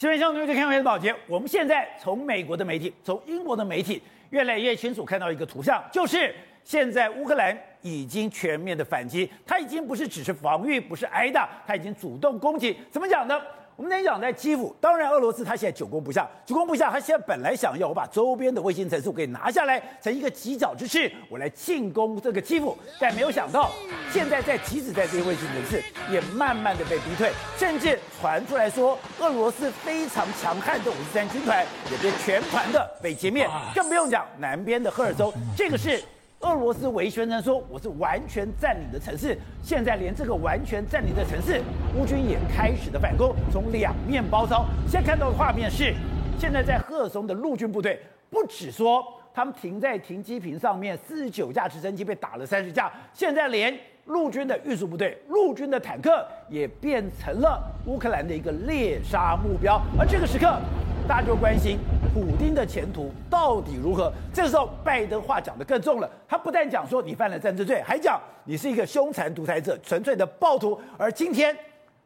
新闻相对就看我的保洁，我们现在从美国的媒体，从英国的媒体，越来越清楚看到一个图像，就是现在乌克兰已经全面的反击，他已经不是只是防御，不是挨打，他已经主动攻击。怎么讲呢？我们讲在基辅，当然俄罗斯他现在久攻不下，久攻不下，他现在本来想要我把周边的卫星城市给拿下来，成一个犄角之势，我来进攻这个基辅。但没有想到，现在在即使在这些卫星城市，也慢慢的被逼退，甚至传出来说，俄罗斯非常强悍的五十三军团也被全团的被歼灭，更不用讲南边的赫尔州，这个是。俄罗斯维宣称说，我是完全占领的城市，现在连这个完全占领的城市，乌军也开始了反攻，从两面包抄。现在看到的画面是，现在在赫松的陆军部队，不只说他们停在停机坪上面，四十九架直升机被打了三十架，现在连陆军的运输部队、陆军的坦克也变成了乌克兰的一个猎杀目标，而这个时刻。大家就关心普丁的前途到底如何？这时候，拜登话讲得更重了。他不但讲说你犯了战争罪，还讲你是一个凶残独裁者、纯粹的暴徒。而今天，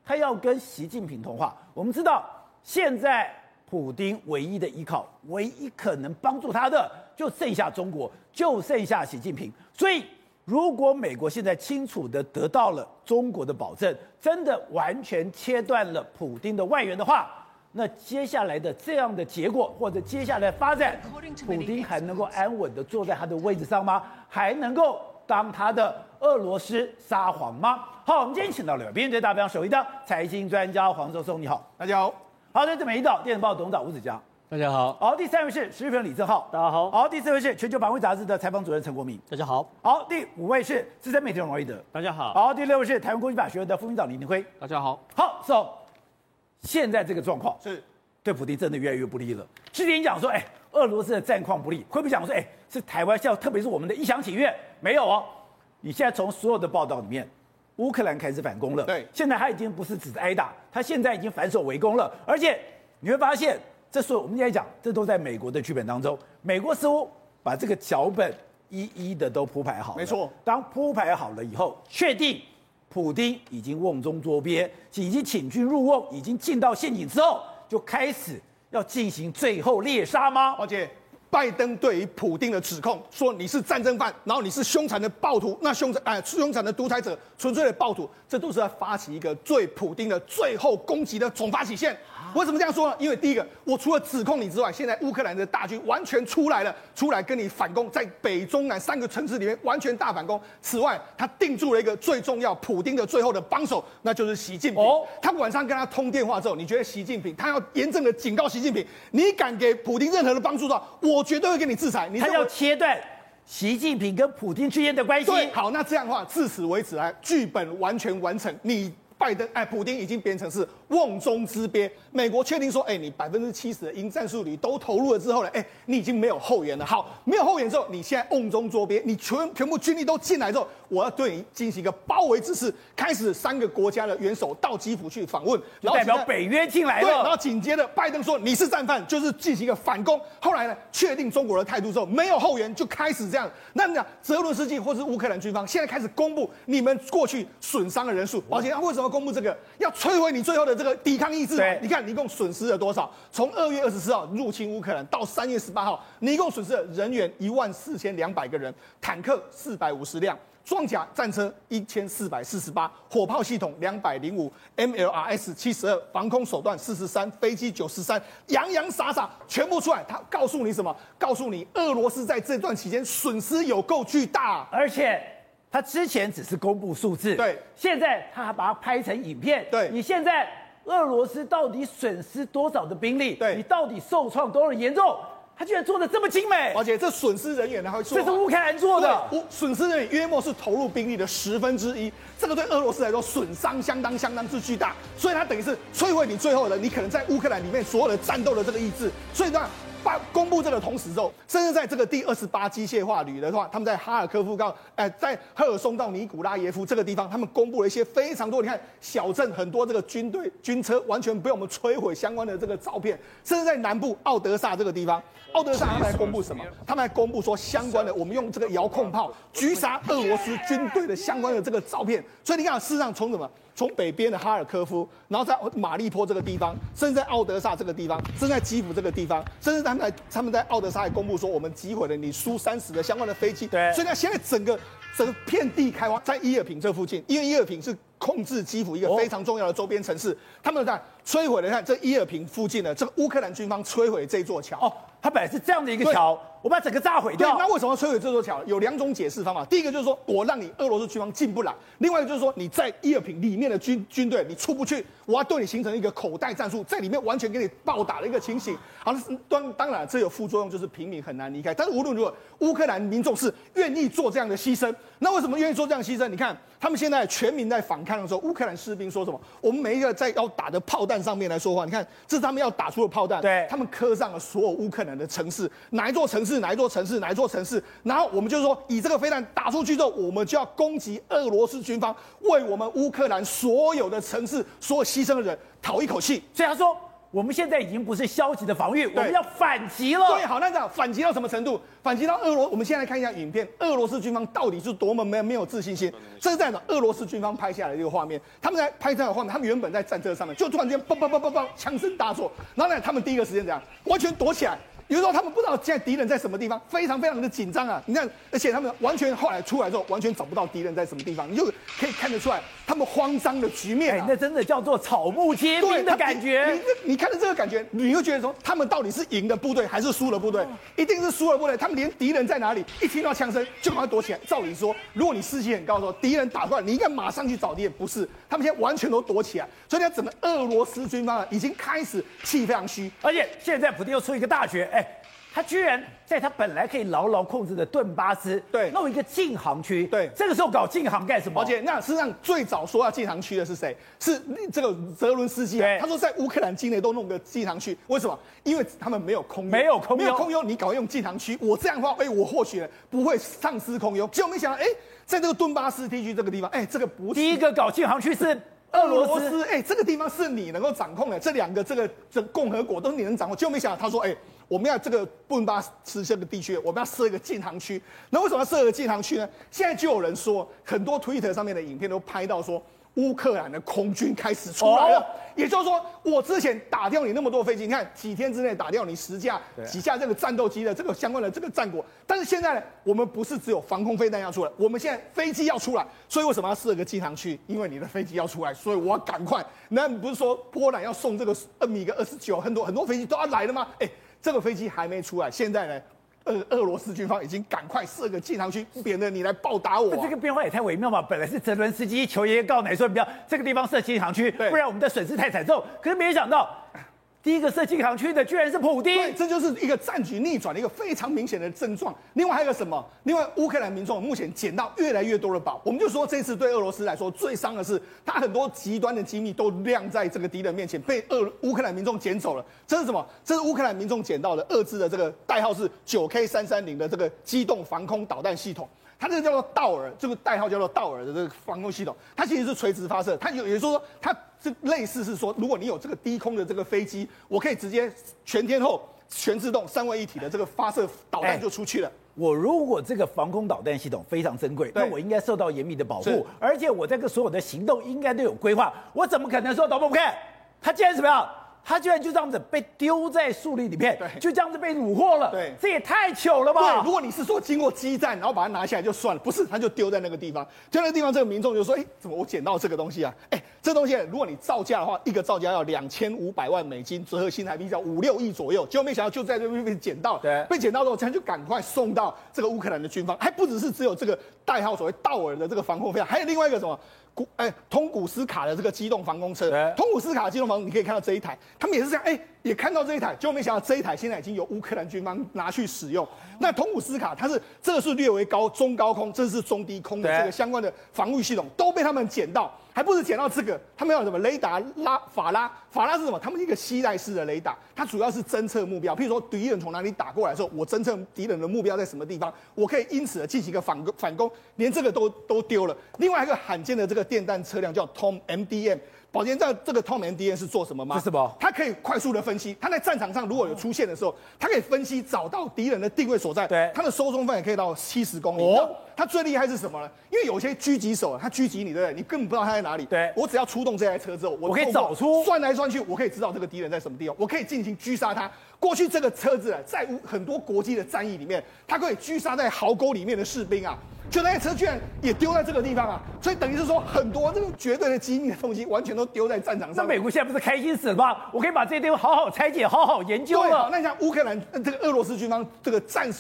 他要跟习近平通话。我们知道，现在普丁唯一的依靠、唯一可能帮助他的，就剩下中国，就剩下习近平。所以，如果美国现在清楚地得到了中国的保证，真的完全切断了普丁的外援的话，那接下来的这样的结果，或者接下来发展，普京还能够安稳的坐在他的位置上吗？还能够当他的俄罗斯撒谎吗？好，我们今天请到了编队大表首一的财经专家黄周松，你好，大家好。好，这是美丽岛电子报董事长吴子江，大家好。好，第三位是时事评论李正浩，大家好。好，第四位是全球防卫杂志的采访主任陈国民，大家好。好，第五位是资深媒体人王一德，大家好。好，第六位是台湾国际法学院的副院长李登辉，大家好。好，So。现在这个状况是对普京真的越来越不利了。之前讲说，哎，俄罗斯的战况不利，会不会讲说，哎，是台湾，像特别是我们的一厢情愿？没有哦。你现在从所有的报道里面，乌克兰开始反攻了。对，现在他已经不是只是挨打，他现在已经反守为攻了。而且你会发现，这所有我们现在讲，这都在美国的剧本当中。美国似乎把这个脚本一一的都铺排好了。没错，当铺排好了以后，确定。普京已经瓮中捉鳖，已经请君入瓮，已经进到陷阱之后，就开始要进行最后猎杀吗？而且，拜登对于普京的指控说你是战争犯，然后你是凶残的暴徒，那凶残哎凶残的独裁者，纯粹的暴徒，这都是在发起一个对普京的最后攻击的总发起线。为什么这样说呢？因为第一个，我除了指控你之外，现在乌克兰的大军完全出来了，出来跟你反攻，在北中南三个城市里面完全大反攻。此外，他定住了一个最重要，普丁的最后的帮手，那就是习近平。哦，他晚上跟他通电话之后，你觉得习近平他要严正的警告习近平，你敢给普丁任何的帮助的话，我绝对会给你制裁。你他要切断习近平跟普京之间的关系。对，好，那这样的话，至此为止来，剧本完全完成。你。拜登哎，普京已经变成是瓮中之鳖。美国确定说，哎，你百分之七十的鹰战术旅都投入了之后呢，哎，你已经没有后援了。好，没有后援之后，你现在瓮中捉鳖，你全全部军力都进来之后，我要对你进行一个包围之势，开始三个国家的元首到基辅去访问，然后代表北约进来了。对，然后紧接着拜登说你是战犯，就是进行一个反攻。后来呢，确定中国的态度之后，没有后援，就开始这样。那你讲泽伦斯基或是乌克兰军方现在开始公布你们过去损伤的人数，而且他为什么公布这个？要摧毁你最后的这个抵抗意志。对，你看你一共损失了多少？从二月二十四号入侵乌克兰到三月十八号，你一共损失了人员一万四千两百个人，坦克四百五十辆，装甲战车一千四百四十八，火炮系统两百零五，MLRS 七十二，防空手段四十三，飞机九十三，洋洋洒洒全部出来。他告诉你什么？告诉你俄罗斯在这段期间损失有够巨大，而且。他之前只是公布数字，对，现在他还把它拍成影片，对。你现在俄罗斯到底损失多少的兵力？对，你到底受创多少严重？他居然做的这么精美，而且这损失人员呢，还说这是乌克兰做的，乌损失人员约莫是投入兵力的十分之一，这个对俄罗斯来说损伤相当相当之巨大，所以他等于是摧毁你最后的，你可能在乌克兰里面所有的战斗的这个意志，所以呢。公布这个同时之后，甚至在这个第二十八机械化旅的话，他们在哈尔科夫到，哎，在赫尔松到尼古拉耶夫这个地方，他们公布了一些非常多，你看小镇很多这个军队军车完全被我们摧毁相关的这个照片，甚至在南部奥德萨这个地方，奥德萨他们还公布什么？他们还公布说相关的，我们用这个遥控炮狙杀俄罗斯军队的相关的这个照片。所以你看，事实上从什么？从北边的哈尔科夫，然后在马利坡这个地方，甚至在奥德萨这个地方，甚至在基辅这个地方，甚至他们在他们在奥德萨还公布说，我们击毁了你苏三十的相关的飞机。对，所以呢，现在整个整个遍地开花，在伊尔平这附近，因为伊尔平是控制基辅一个非常重要的周边城市，哦、他们在摧毁了看这伊尔平附近的这个乌克兰军方摧毁这座桥。哦，它本来是这样的一个桥。我把整个炸毁掉。那为什么要摧毁这座桥？有两种解释方法。第一个就是说我让你俄罗斯军方进不来；另外一个就是说你在伊尔平里面的军军队你出不去，我要对你形成一个口袋战术，在里面完全给你暴打的一个情形。好，当当然这有副作用，就是平民很难离开。但是无论如何，乌克兰民众是愿意做这样的牺牲。那为什么愿意做这样的牺牲？你看他们现在全民在反抗的时候，乌克兰士兵说什么？我们每一个在要打的炮弹上面来说话，你看这是他们要打出的炮弹，对，他们刻上了所有乌克兰的城市，哪一座城市，哪一座城市，哪一座城市，然后我们就是说，以这个飞弹打出去之后，我们就要攻击俄罗斯军方，为我们乌克兰所有的城市、所有牺牲的人讨一口气。所以他说，我们现在已经不是消极的防御，我们要反击了。对，好，那这样反击到什么程度？反击到俄罗，我们现在来看一下影片，俄罗斯军方到底是多么没没有自信心。这是在哪？俄罗斯军方拍下来的一个画面，他们在拍这样的画面，他们原本在战车上面，就突然间嘣嘣嘣嘣嘣，枪声大作，然后呢，他们第一个时间怎样？完全躲起来。有时候他们不知道现在敌人在什么地方，非常非常的紧张啊！你看，而且他们完全后来出来之后，完全找不到敌人在什么地方，你就可以看得出来他们慌张的局面、啊欸、那真的叫做草木皆兵的感觉。你你，你看到这个感觉，你会觉得说他们到底是赢的部队还是输的部队？一定是输的部队。他们连敌人在哪里一听到枪声就赶快躲起来。照理说，如果你士气很高的时候，敌人打过来，你应该马上去找敌人。不是，他们现在完全都躲起来。所以，你看整个俄罗斯军方啊，已经开始气非常虚，而且现在普京又出一个大绝，哎、欸。他居然在他本来可以牢牢控制的顿巴斯，对，弄一个禁航区，对，这个时候搞禁航干什么？而且那事实上最早说要禁航区的是谁？是这个泽伦斯基啊。他说在乌克兰境内都弄个禁航区，为什么？因为他们没有空优，没有空优，没有空优，你搞用禁航区，我这样的话，哎，我或许不会丧失空优。结果没想到，哎，在这个顿巴斯地区这个地方，哎，这个不是第一个搞禁航区是。俄罗斯，哎，这个地方是你能够掌控的，这两个这个这共和国都是你能掌控。结果没想到，他说，哎，我们要这个顿巴斯这个地区，我们要设一个禁航区。那为什么要设一个禁航区呢？现在就有人说，很多 Twitter 上面的影片都拍到说。乌克兰的空军开始出来了，哦、也就是说，我之前打掉你那么多飞机，你看几天之内打掉你十架、几架这个战斗机的这个相关的这个战果，但是现在呢，我们不是只有防空飞弹要出来，我们现在飞机要出来，所以为什么要设个禁航区？因为你的飞机要出来，所以我要赶快。那不是说波兰要送这个米格二十九，很多很多飞机都要来了吗？哎，这个飞机还没出来，现在呢？俄俄罗斯军方已经赶快设个禁航区，免得你来暴打我、啊。这个变化也太微妙嘛！本来是泽伦斯基求爷爷告奶说，不要这个地方设禁航区，不然我们的损失太惨重。可是没想到。第一个设禁航区的居然是普丁，对，这就是一个战局逆转的一个非常明显的症状。另外还有个什么？另外乌克兰民众目前捡到越来越多的宝。我们就说这次对俄罗斯来说最伤的是，他很多极端的机密都晾在这个敌人面前，被俄乌克兰民众捡走了。这是什么？这是乌克兰民众捡到的俄制的这个代号是九 K 三三零的这个机动防空导弹系统。它这个叫做道尔，这个代号叫做道尔的这个防空系统，它其实是垂直发射。它有，也就是说，它这类似是说，如果你有这个低空的这个飞机，我可以直接全天候、全自动、三位一体的这个发射导弹就出去了。我如果这个防空导弹系统非常珍贵，那我应该受到严密的保护，而且我这个所有的行动应该都有规划。我怎么可能说导播不看？他竟然怎么样？他居然就这样子被丢在树林里面，对，就这样子被虏获了，对，这也太糗了吧！对，如果你是说经过激战，然后把它拿下来就算了，不是，他就丢在那个地方，丢在那个地方，这个民众就说：“哎，怎么我捡到这个东西啊？哎，这东西如果你造价的话，一个造价要两千五百万美金，折合新台币要五六亿左右。结果没想到就在这边被捡到，对，被捡到之后，他就赶快送到这个乌克兰的军方，还不只是只有这个代号所谓道尔的这个防空飞弹，还有另外一个什么？”古哎，通古斯卡的这个机动防空车，通古斯卡的机动防空，你可以看到这一台，他们也是这样，哎，也看到这一台，结果没想到这一台现在已经由乌克兰军方拿去使用。那通古斯卡，它是这个是略为高中高空，这是中低空的这个相关的防御系统，都被他们捡到。还不是捡到这个，他们要什么雷达拉法拉？法拉是什么？他们一个携带式的雷达，它主要是侦测目标。譬如说敌人从哪里打过来的时候，我侦测敌人的目标在什么地方，我可以因此而进行一个反攻。反攻，连这个都都丢了。另外一个罕见的这个电弹车辆叫 Tom MDM。宝杰，这这个透明敌人是做什么吗？是什么？它可以快速的分析，它在战场上如果有出现的时候，它可以分析找到敌人的定位所在。对，它的收中范围可以到七十公里。哦，它最厉害是什么呢？因为有些狙击手，他狙击你，对不对？你根本不知道他在哪里。对，我只要出动这台车之后，我可以找出，算来算去，我可以知道这个敌人在什么地方，我可以进行狙杀他。过去这个车子啊，在很多国际的战役里面，它可以狙杀在壕沟里面的士兵啊。就那些车居然也丢在这个地方啊，所以等于是说很多这个绝对的机密的东西完全都丢在战场上。那美国现在不是开心死了吗？我可以把这些地方好好拆解，好好研究了。那你像乌克兰这个俄罗斯军方这个战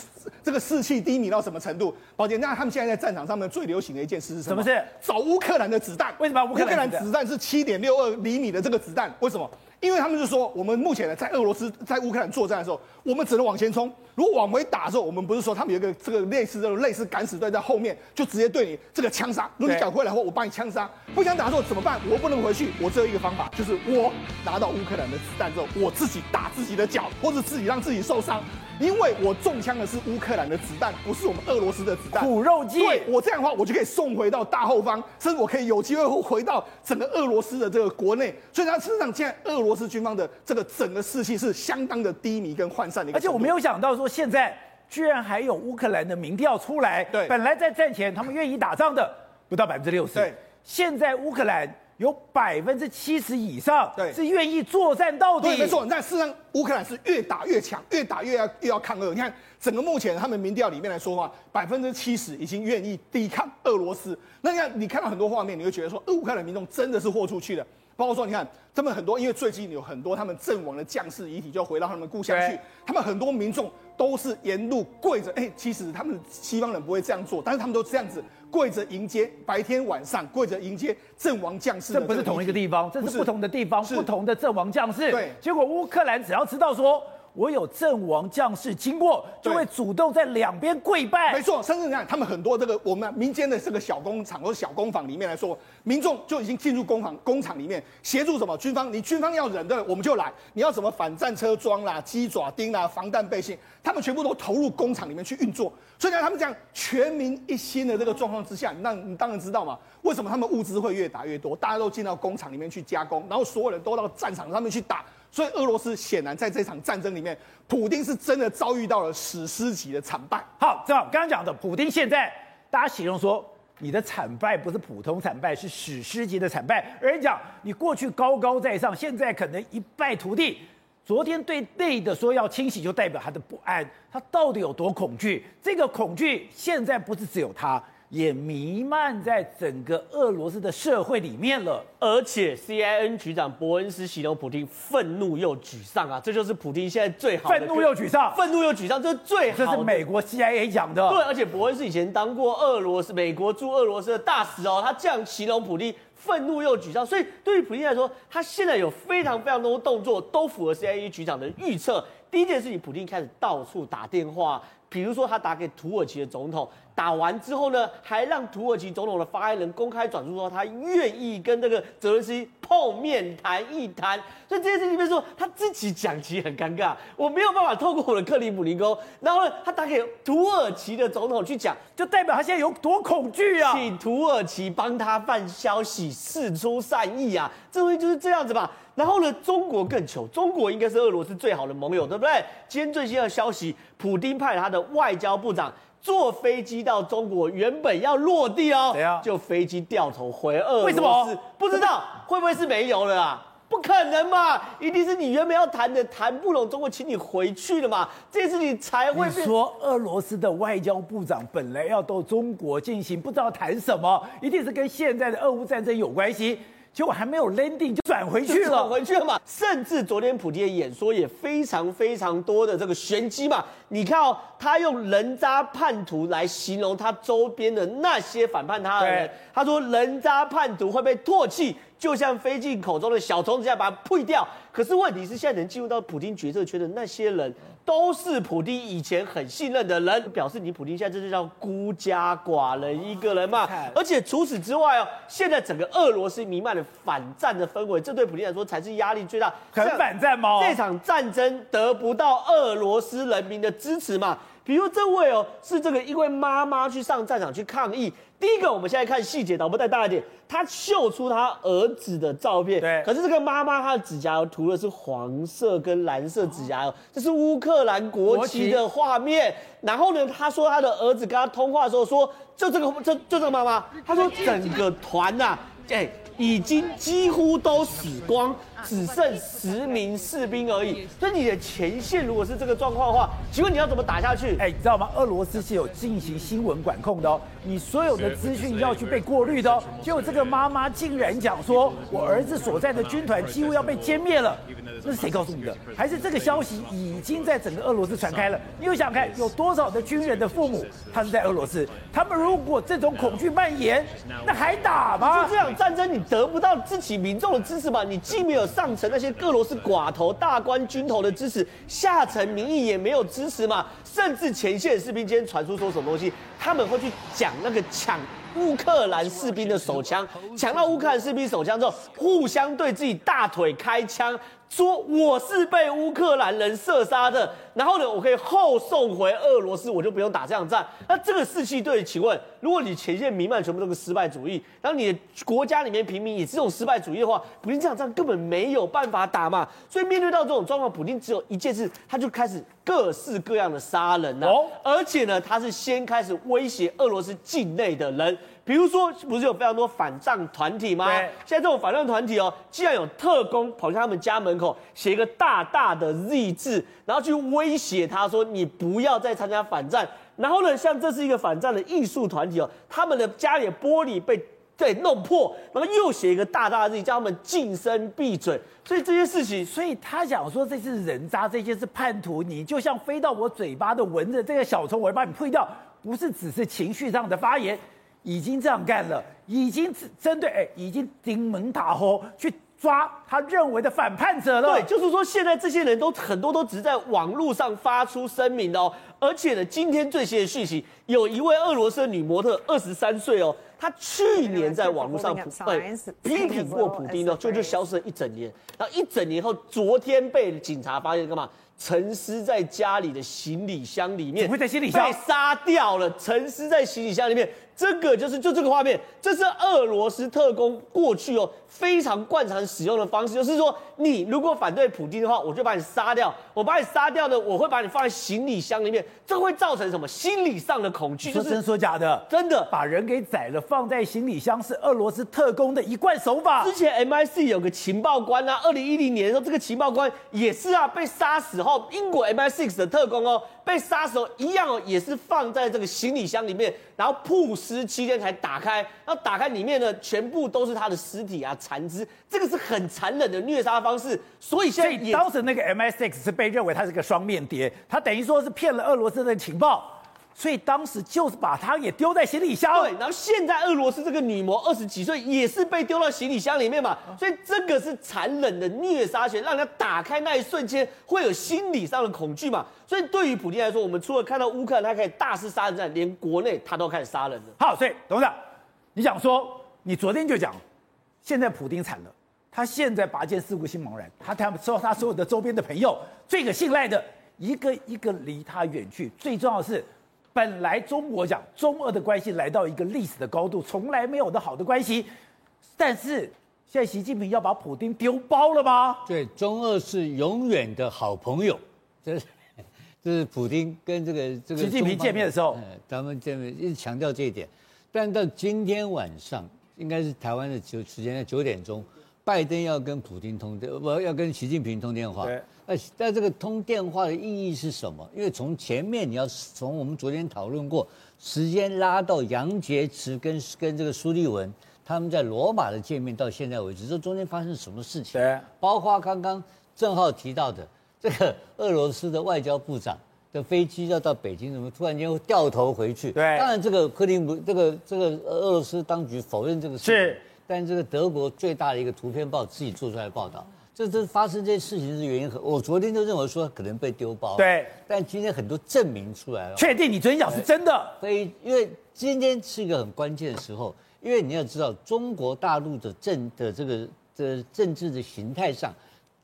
这个士气低迷到什么程度？宝姐，那他们现在在战场上面最流行的一件事是什么？什么事？找乌克兰的子弹。为什么乌克兰子弹是七点六二厘米的这个子弹？为什么？因为他们就说，我们目前呢在俄罗斯在乌克兰作战的时候，我们只能往前冲。如果往回打的时候，我们不是说他们有一个这个类似这种类似敢死队在后面，就直接对你这个枪杀。如果你敢回来的话，我帮你枪杀。不想打的时候怎么办？我不能回去，我只有一个方法，就是我拿到乌克兰的子弹之后，我自己打自己的脚，或者自己让自己受伤。因为我中枪的是乌克兰的子弹，不是我们俄罗斯的子弹。苦肉计。对，我这样的话，我就可以送回到大后方，甚至我可以有机会回到整个俄罗斯的这个国内。所以，他事实上现在俄罗斯军方的这个整个士气是相当的低迷跟涣散的一个。而且我没有想到说，现在居然还有乌克兰的民调出来。对，本来在战前他们愿意打仗的不到百分之六十。对，现在乌克兰。有百分之七十以上，对，是愿意作战到底。对，没错。但事实上，乌克兰是越打越强，越打越要越要抗俄。你看，整个目前他们民调里面来说的话，百分之七十已经愿意抵抗俄罗斯。那你看，你看到很多画面，你会觉得说，乌克兰民众真的是豁出去了。包括说，你看他们很多，因为最近有很多他们阵亡的将士遗体就要回到他们故乡去，他们很多民众都是沿路跪着。哎，其实他们西方人不会这样做，但是他们都这样子。跪着迎接，白天晚上跪着迎接阵亡将士。这不是同一个地方，这是不同的地方，不同的阵亡将士。对，结果乌克兰只要知道说我有阵亡将士经过，就会主动在两边跪拜。没错，甚至你看他们很多这个我们民间的这个小工厂或者小工坊里面来说，民众就已经进入工坊工厂里面协助什么军方？你军方要忍的，我们就来。你要什么反战车装啦、鸡爪钉啦、防弹背心，他们全部都投入工厂里面去运作。所以呢，他们这样全民一心的这个状况之下，那你当然知道嘛，为什么他们物资会越打越多？大家都进到工厂里面去加工，然后所有人都到战场上面去打。所以俄罗斯显然在这场战争里面，普丁是真的遭遇到了史诗级的惨败。好，正好刚刚讲的，普丁现在大家形容说，你的惨败不是普通惨败，是史诗级的惨败。而你讲你过去高高在上，现在可能一败涂地。昨天对内的说要清洗，就代表他的不安，他到底有多恐惧？这个恐惧现在不是只有他，也弥漫在整个俄罗斯的社会里面了。而且 CIN 局长伯恩斯形容普京愤怒又沮丧啊，这就是普京现在最好的愤怒又沮丧，愤怒又沮丧，这是最好的。这是美国 CIA 讲的。对，而且伯恩斯以前当过俄罗斯美国驻俄罗斯的大使哦，他这样形容普京。愤怒又沮丧，所以对于普京来说，他现在有非常非常多动作都符合 CIA 局长的预测。第一件事情，普京开始到处打电话，比如说他打给土耳其的总统。打完之后呢，还让土耳其总统的发言人公开转述说，他愿意跟这个泽连斯基碰面谈一谈。所以这件事情里面说，他自己讲其实很尴尬，我没有办法透过我的克里姆林宫，然后呢，他打给土耳其的总统去讲，就代表他现在有多恐惧啊！请土耳其帮他放消息，示出善意啊！这东西就是这样子吧。然后呢，中国更糗，中国应该是俄罗斯最好的盟友，对不对？今天最新的消息，普丁派他的外交部长。坐飞机到中国，原本要落地哦，就飞机掉头回俄罗斯。为什么？不知道，会不会是没油了啊？不可能嘛，一定是你原本要谈的谈不拢，中国请你回去了嘛，这次你才会。你说俄罗斯的外交部长本来要到中国进行，不知道谈什么，一定是跟现在的俄乌战争有关系。结果还没有 landing 就转回去了，转回去了嘛。甚至昨天普京的演说也非常非常多的这个玄机嘛。你看哦，他用人渣叛徒来形容他周边的那些反叛他的人。他说人渣叛徒会被唾弃，就像飞进口中的小虫子一样把它呸掉。可是问题是，现在能进入到普京决策圈的那些人。都是普丁以前很信任的人，表示你普丁现在这就是叫孤家寡人一个人嘛。而且除此之外哦，现在整个俄罗斯弥漫的反战的氛围，这对普丁来说才是压力最大。很反战吗？这场战争得不到俄罗斯人民的支持嘛。比如这位哦，是这个一位妈妈去上战场去抗议。第一个，我们现在看细节，导播再大一点，他秀出他儿子的照片。对。可是这个妈妈她的指甲油涂的是黄色跟蓝色指甲油，哦、这是乌克兰国旗的画面。然后呢，他说他的儿子跟他通话的时候说，就这个，就就这个妈妈，他说整个团呐、啊，哎。已经几乎都死光，只剩十名士兵而已。所以你的前线如果是这个状况的话，请问你要怎么打下去？哎，你知道吗？俄罗斯是有进行新闻管控的哦，你所有的资讯要去被过滤的哦。结果这个妈妈竟然讲说，我儿子所在的军团几乎要被歼灭了。那是谁告诉你的？还是这个消息已经在整个俄罗斯传开了？你又想看有多少的军人的父母他是在俄罗斯？他们如果这种恐惧蔓延，那还打吗？就这场战争，你得不到自己民众的支持吧？你既没有上层那些各罗斯寡头、大官、军头的支持，下层民意也没有支持嘛？甚至前线士兵今天传出说什么东西，他们会去讲那个抢。乌克兰士兵的手枪，抢到乌克兰士兵手枪之后，互相对自己大腿开枪，说我是被乌克兰人射杀的，然后呢，我可以后送回俄罗斯，我就不用打这场战。那这个士气对，请问，如果你前线弥漫全部都是失败主义，然后你的国家里面平民也是这种失败主义的话，普京这场战根本没有办法打嘛。所以面对到这种状况，普京只有一件事，他就开始各式各样的杀人呐、啊，哦、而且呢，他是先开始威胁俄罗斯境内的人。比如说，不是有非常多反战团体吗？现在这种反战团体哦，既然有特工跑去他们家门口写一个大大的 Z 字，然后去威胁他说：“你不要再参加反战。”然后呢，像这是一个反战的艺术团体哦，他们的家里的玻璃被对弄破，然后又写一个大大的 Z，叫他们噤声闭嘴。所以这些事情，所以他讲说这是人渣，这些是叛徒，你就像飞到我嘴巴的蚊子，这个小虫我要把你退掉，不是只是情绪上的发言。已经这样干了，已经针对哎，已经顶门打吼去抓他认为的反叛者了。对，就是说现在这些人都很多都只是在网络上发出声明的哦，而且呢，今天最新的讯息，有一位俄罗斯的女模特，二十三岁哦，她去年在网络上被批评过普丁哦，就就消失了一整年，然后一整年后，昨天被警察发现干嘛？沉尸在家里的行李箱里面，会在行李箱被杀掉了，沉尸在行李箱里面。这个就是就这个画面，这是俄罗斯特工过去哦非常惯常使用的方式，就是说你如果反对普京的话，我就把你杀掉，我把你杀掉呢，我会把你放在行李箱里面，这会造成什么心理上的恐惧？就是真说假的，真的把人给宰了放在行李箱是俄罗斯特工的一贯手法。之前 MI6 有个情报官啊，二零一零年的时候，这个情报官也是啊被杀死后，英国 MI6 的特工哦被杀死后一样哦也是放在这个行李箱里面，然后曝。尸七天才打开，然后打开里面呢，全部都是他的尸体啊，残肢，这个是很残忍的虐杀方式。所以现在也，当时那个 MSX 是被认为它是个双面谍，它等于说是骗了俄罗斯的情报。所以当时就是把他也丢在行李箱。对，然后现在俄罗斯这个女模二十几岁，也是被丢到行李箱里面嘛。所以这个是残忍的虐杀权，让人家打开那一瞬间会有心理上的恐惧嘛。所以对于普京来说，我们除了看到乌克兰他可以大肆杀人战，连国内他都开始杀人了。好，所以董事长，你想说，你昨天就讲，现在普丁惨了，他现在拔剑四顾心茫然，他他说他所有的周边的朋友最可信赖的一个一个离他远去，最重要的是。本来中国讲中俄的关系来到一个历史的高度，从来没有的好的关系，但是现在习近平要把普丁丢包了吗？对，中俄是永远的好朋友，这是这是普丁跟这个这个习近平见面的时候，咱们见面一直强调这一点。但到今天晚上，应该是台湾的九时间在九点钟，拜登要跟普京通电，我要跟习近平通电话。那在这个通电话的意义是什么？因为从前面你要从我们昨天讨论过，时间拉到杨洁篪跟跟这个苏利文他们在罗马的见面到现在为止，这中间发生什么事情？对，包括刚刚郑浩提到的这个俄罗斯的外交部长的飞机要到北京，怎么突然间会掉头回去？对，当然这个克林姆这个这个俄罗斯当局否认这个事情，是，但这个德国最大的一个图片报自己做出来的报道。这这发生这些事情的原因很，我昨天就认为说可能被丢包，对，但今天很多证明出来了，确定你昨天讲是真的，所以因为今天是一个很关键的时候，因为你要知道中国大陆的政的这个的政治的形态上，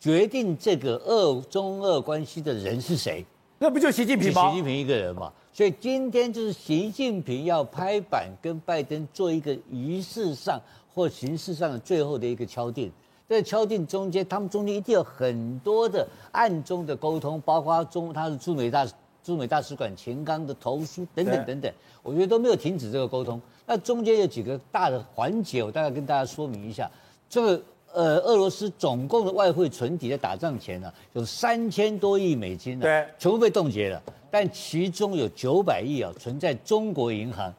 决定这个俄中俄关系的人是谁，那不就习近平吗？习近平一个人嘛。所以今天就是习近平要拍板跟拜登做一个仪式上或形式上的最后的一个敲定。在敲定中间，他们中间一定有很多的暗中的沟通，包括中他的驻美大驻美大使馆秦刚的投书等等等等，我觉得都没有停止这个沟通。那中间有几个大的环节，我大概跟大家说明一下。这个呃，俄罗斯总共的外汇存底在打仗前呢、啊，有三千多亿美金呢、啊，对，全部被冻结了。但其中有九百亿啊存在中国银行，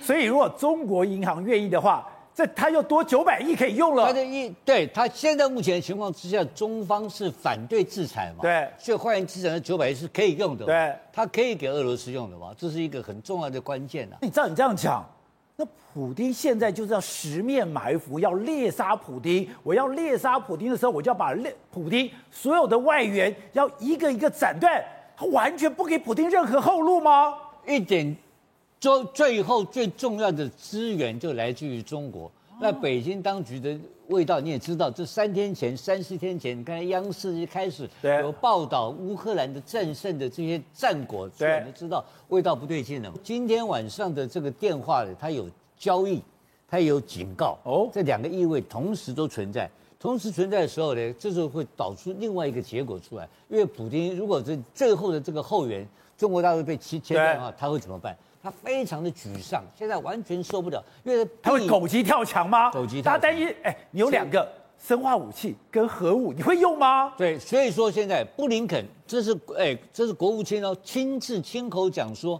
所以如果中国银行愿意的话，这他又多九百亿可以用了。他的意对他现在目前的情况之下，中方是反对制裁嘛？对，所以换言之，这九百亿是可以用的。对，他可以给俄罗斯用的嘛？这是一个很重要的关键啊。你照你这样讲。那普丁现在就是要十面埋伏，要猎杀普丁。我要猎杀普丁的时候，我就要把猎普丁所有的外援要一个一个斩断，他完全不给普丁任何后路吗？一点，最最后最重要的资源就来自于中国。那北京当局的味道你也知道，这三天前、三四天前，你看央视一开始有报道乌克兰的战胜的这些战果，对，你知道味道不对劲了。今天晚上的这个电话呢，它有交易，它有警告，哦，这两个意味同时都存在。同时存在的时候呢，这时候会导出另外一个结果出来。因为普京如果这最后的这个后援中国大陆被切切断的话，他会怎么办？他非常的沮丧，现在完全受不了，因为他会狗急跳墙吗？狗急跳墙。他担心，哎，你有两个生化武器跟核武，你会用吗？对，所以说现在布林肯，这是哎，这是国务卿哦，亲自亲口讲说，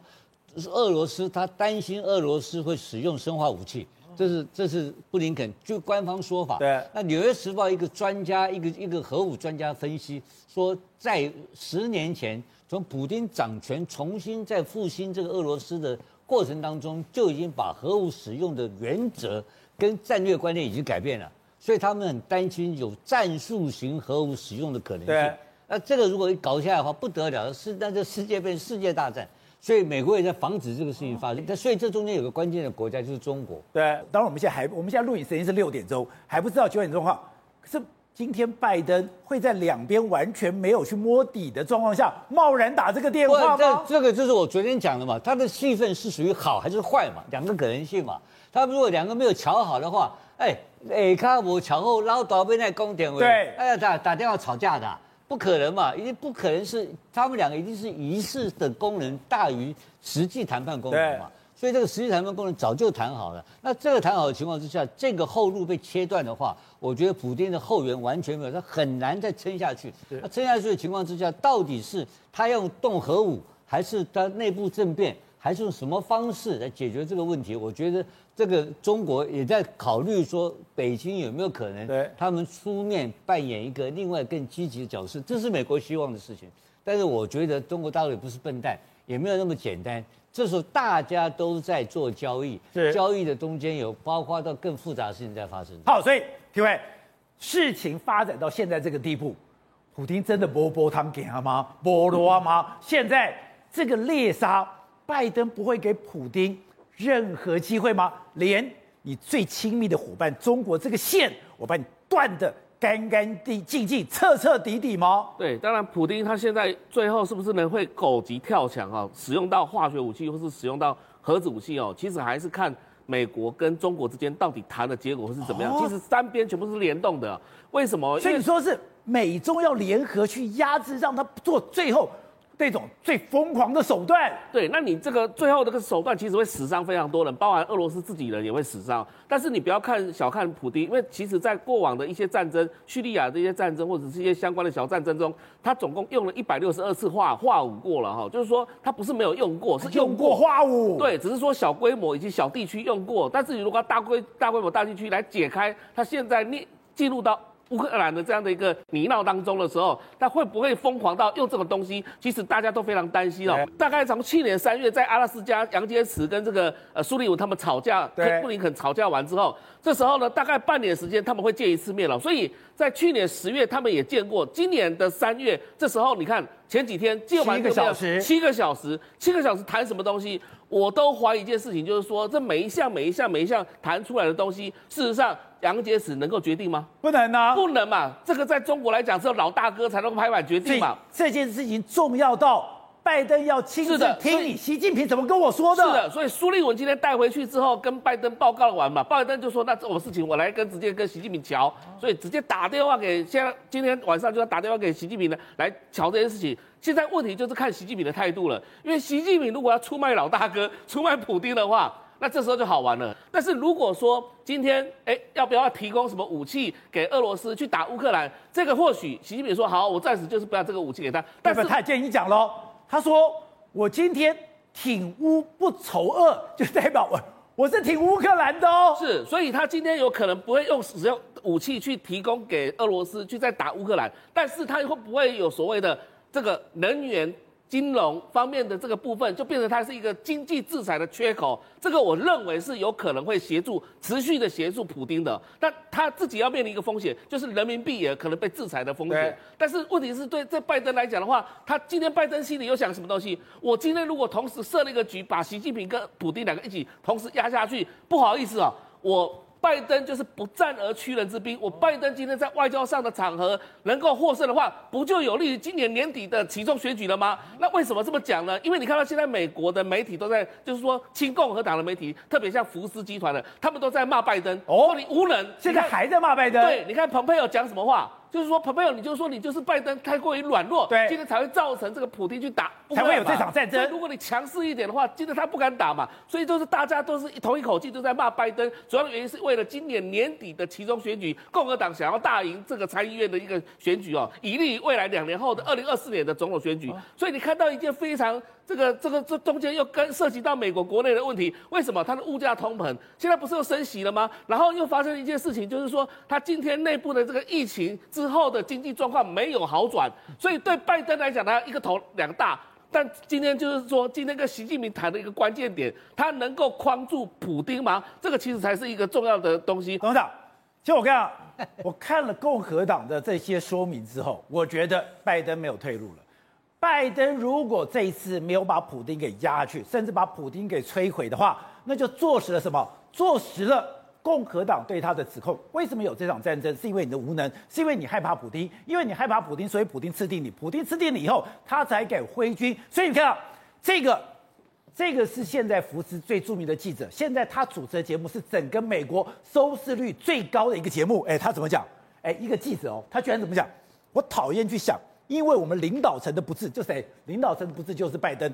是俄罗斯，他担心俄罗斯会使用生化武器，这是这是布林肯就官方说法。对，那《纽约时报》一个专家，一个一个核武专家分析说，在十年前。从普京掌权，重新再复兴这个俄罗斯的过程当中，就已经把核武使用的原则跟战略观念已经改变了，所以他们很担心有战术型核武使用的可能性。对那这个如果一搞下来的话，不得了，是那这世界变世界大战。所以美国也在防止这个事情发生。但所以这中间有个关键的国家就是中国。对，当然我们现在还，我们现在录影时间是六点钟，还不知道九点钟哈，可是。今天拜登会在两边完全没有去摸底的状况下，贸然打这个电话吗？这这个就是我昨天讲的嘛，他的戏份是属于好还是坏嘛？两个可能性嘛。他如果两个没有瞧好的话，哎哎，卡我瞧后捞倒被那公点位，对，哎呀打打电话吵架的，不可能嘛，一定不可能是他们两个一定是仪式的功能大于实际谈判功能嘛。所以这个实际谈判功能早就谈好了。那这个谈好的情况之下，这个后路被切断的话，我觉得普京的后援完全没有，他很难再撑下去。那撑下去的情况之下，到底是他要动核武，还是他内部政变，还是用什么方式来解决这个问题？我觉得这个中国也在考虑说，北京有没有可能，他们出面扮演一个另外更积极的角色，这是美国希望的事情。但是我觉得中国大陆也不是笨蛋，也没有那么简单。这时候大家都在做交易，是交易的中间有包括到更复杂的事情在发生。好，所以各位，事情发展到现在这个地步，普京真的波波汤给他吗？波罗吗？现在这个猎杀，拜登不会给普丁任何机会吗？连你最亲密的伙伴中国这个线，我把你断的。干干净净、彻彻底底吗？对，当然，普丁他现在最后是不是能会狗急跳墙啊？使用到化学武器，或是使用到核子武器哦？其实还是看美国跟中国之间到底谈的结果会是怎么样。哦、其实三边全部是联动的，为什么？所以你说是美中要联合去压制，让他做最后。这种最疯狂的手段，对，那你这个最后这个手段其实会死伤非常多人，包含俄罗斯自己人也会死伤。但是你不要看小看普丁，因为其实在过往的一些战争，叙利亚这些战争或者是一些相关的小战争中，他总共用了一百六十二次化化武过了哈，就是说他不是没有用过，是用过化武，对，只是说小规模以及小地区用过。但是你如果要大规大规模大地区来解开，他现在你进入到。乌克兰的这样的一个泥淖当中的时候，他会不会疯狂到用这种东西？其实大家都非常担心哦。大概从去年三月，在阿拉斯加杨洁篪跟这个呃苏利文他们吵架，跟布林肯吵架完之后，这时候呢，大概半年时间他们会见一次面了。所以在去年十月他们也见过，今年的三月这时候你看。前几天借完七个小时，七个小时，七个小时谈什么东西？我都怀疑一件事情，就是说这每一项、每一项、每一项谈出来的东西，事实上杨洁篪能够决定吗？不能啊，不能嘛。这个在中国来讲，只有老大哥才能够拍板决定嘛。这件事情重要到。拜登要亲自听你，习近平怎么跟我说的？是的，所以苏立文今天带回去之后，跟拜登报告了完嘛，拜登就说：“那这种事情我来跟直接跟习近平瞧。”所以直接打电话给现在今天晚上就要打电话给习近平呢，来瞧这件事情。现在问题就是看习近平的态度了，因为习近平如果要出卖老大哥、出卖普丁的话，那这时候就好玩了。但是如果说今天哎要不要提供什么武器给俄罗斯去打乌克兰，这个或许习近平说好，我暂时就是不要这个武器给他。但是他建议讲喽。他说：“我今天挺乌不仇恶，就代表我我是挺乌克兰的哦。是，所以他今天有可能不会用使用武器去提供给俄罗斯去再打乌克兰，但是他会不会有所谓的这个能源？”金融方面的这个部分，就变成它是一个经济制裁的缺口。这个我认为是有可能会协助持续的协助普丁的，但他自己要面临一个风险，就是人民币也可能被制裁的风险。但是问题是对这拜登来讲的话，他今天拜登心里又想什么东西？我今天如果同时设了一个局，把习近平跟普丁两个一起同时压下去，不好意思啊，我。拜登就是不战而屈人之兵。我拜登今天在外交上的场合能够获胜的话，不就有利于今年年底的其中选举了吗？那为什么这么讲呢？因为你看到现在美国的媒体都在，就是说亲共和党的媒体，特别像福斯集团的，他们都在骂拜登。哦，你无能，现在还在骂拜登。对，你看蓬佩奥讲什么话？就是说，朋友，你就说你就是拜登太过于软弱，对，今天才会造成这个普京去打，才会有这场战争。如果你强势一点的话，今天他不敢打嘛。所以就是大家都是同一口气都在骂拜登，主要的原因是为了今年年底的其中选举，共和党想要大赢这个参议院的一个选举哦，以利于未来两年后的二零二四年的总统选举。所以你看到一件非常。这个这个这中间又跟涉及到美国国内的问题，为什么它的物价通膨现在不是又升息了吗？然后又发生一件事情，就是说它今天内部的这个疫情之后的经济状况没有好转，所以对拜登来讲，他一个头两大。但今天就是说，今天跟习近平谈的一个关键点，他能够框住普丁吗？这个其实才是一个重要的东西。董事长，其实我看，我看了共和党的这些说明之后，我觉得拜登没有退路了。拜登如果这一次没有把普丁给压下去，甚至把普丁给摧毁的话，那就坐实了什么？坐实了共和党对他的指控。为什么有这场战争？是因为你的无能，是因为你害怕普丁，因为你害怕普丁，所以普丁吃定你。普丁吃定你以后，他才给挥军。所以你看，这个，这个是现在福斯最著名的记者。现在他主持的节目是整个美国收视率最高的一个节目。哎，他怎么讲？哎，一个记者哦，他居然怎么讲？我讨厌去想。因为我们领导层的不智，就谁？领导层的不智就是拜登，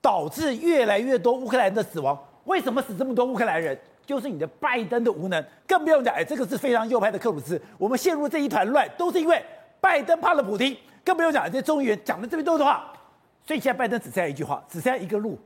导致越来越多乌克兰的死亡。为什么死这么多乌克兰人？就是你的拜登的无能。更不用讲，哎，这个是非常右派的克鲁兹。我们陷入这一团乱，都是因为拜登怕了普丁。更不用讲，这些众议员讲的这么多的话。所以现在拜登只剩下一句话，只剩下一个路，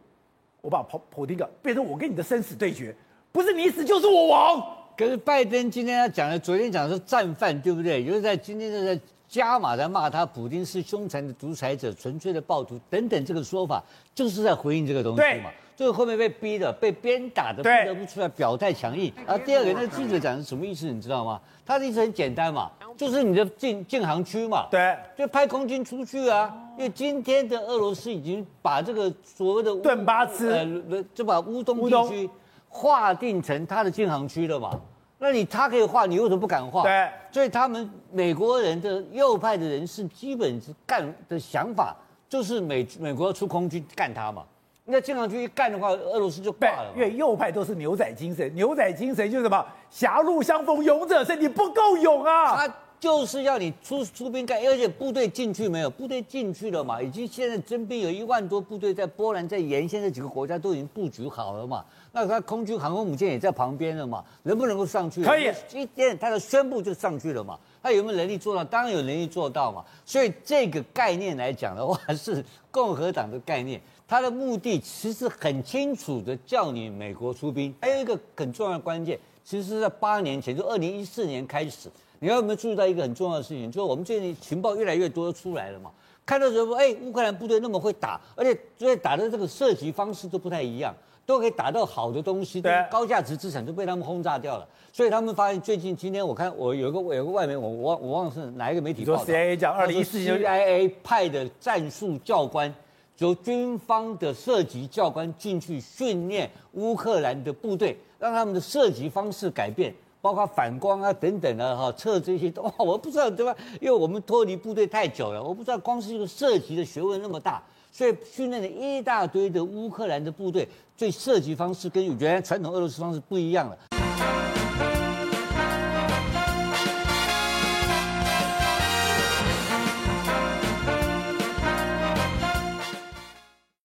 我把普普丁搞变成我跟你的生死对决，不是你死就是我亡。可是拜登今天要讲的，昨天讲的是战犯，对不对？就是在今天是在。加码在骂他，普京是凶残的独裁者、纯粹的暴徒等等，这个说法就是在回应这个东西嘛。最后后面被逼的、被鞭打的，不得不出来表态强硬。然后第二个，那个记者讲的什么意思？你知道吗？他的意思很简单嘛，就是你的禁禁航区嘛，对，就派空军出去啊。因为今天的俄罗斯已经把这个所谓的顿巴斯，呃，就把乌东地区划定成他的禁航区了嘛。那你他可以画，你为什么不敢画？对，所以他们美国人的右派的人士基本是干的想法，就是美美国要出空军干他嘛。那经常去一干的话，俄罗斯就挂了。因为右派都是牛仔精神，牛仔精神就是什么？狭路相逢勇者胜，你不够勇啊！他就是要你出出兵干，而且部队进去没有？部队进去了嘛？已经现在征兵有一万多部队在波兰，在沿线这几个国家都已经布局好了嘛。那他空军航空母舰也在旁边了嘛？能不能够上去？可以，一点他的宣布就上去了嘛？他有没有能力做到？当然有能力做到嘛。所以这个概念来讲的话，是共和党的概念。他的目的其实很清楚的，叫你美国出兵。还有一个很重要的关键，其实是在八年前，就二零一四年开始，你有没有注意到一个很重要的事情？就是我们最近情报越来越多出来了嘛？看到说，哎，乌克兰部队那么会打，而且所以打的这个射击方式都不太一样。都可以打到好的东西，对，高价值资产都被他们轰炸掉了。所以他们发现最近今天我看我有个有个外媒，我我忘我忘了是哪一个媒体报道，说 CIA 讲二零一四年 CIA 派的战术教官，由军方的射击教官进去训练乌克兰的部队，让他们的射击方式改变，包括反光啊等等的哈，测这些都我不知道对吧？因为我们脱离部队太久了，我不知道光是一个射击的学问那么大。所以训练了一大堆的乌克兰的部队，对射击方式跟原来传统俄罗斯方式不一样了。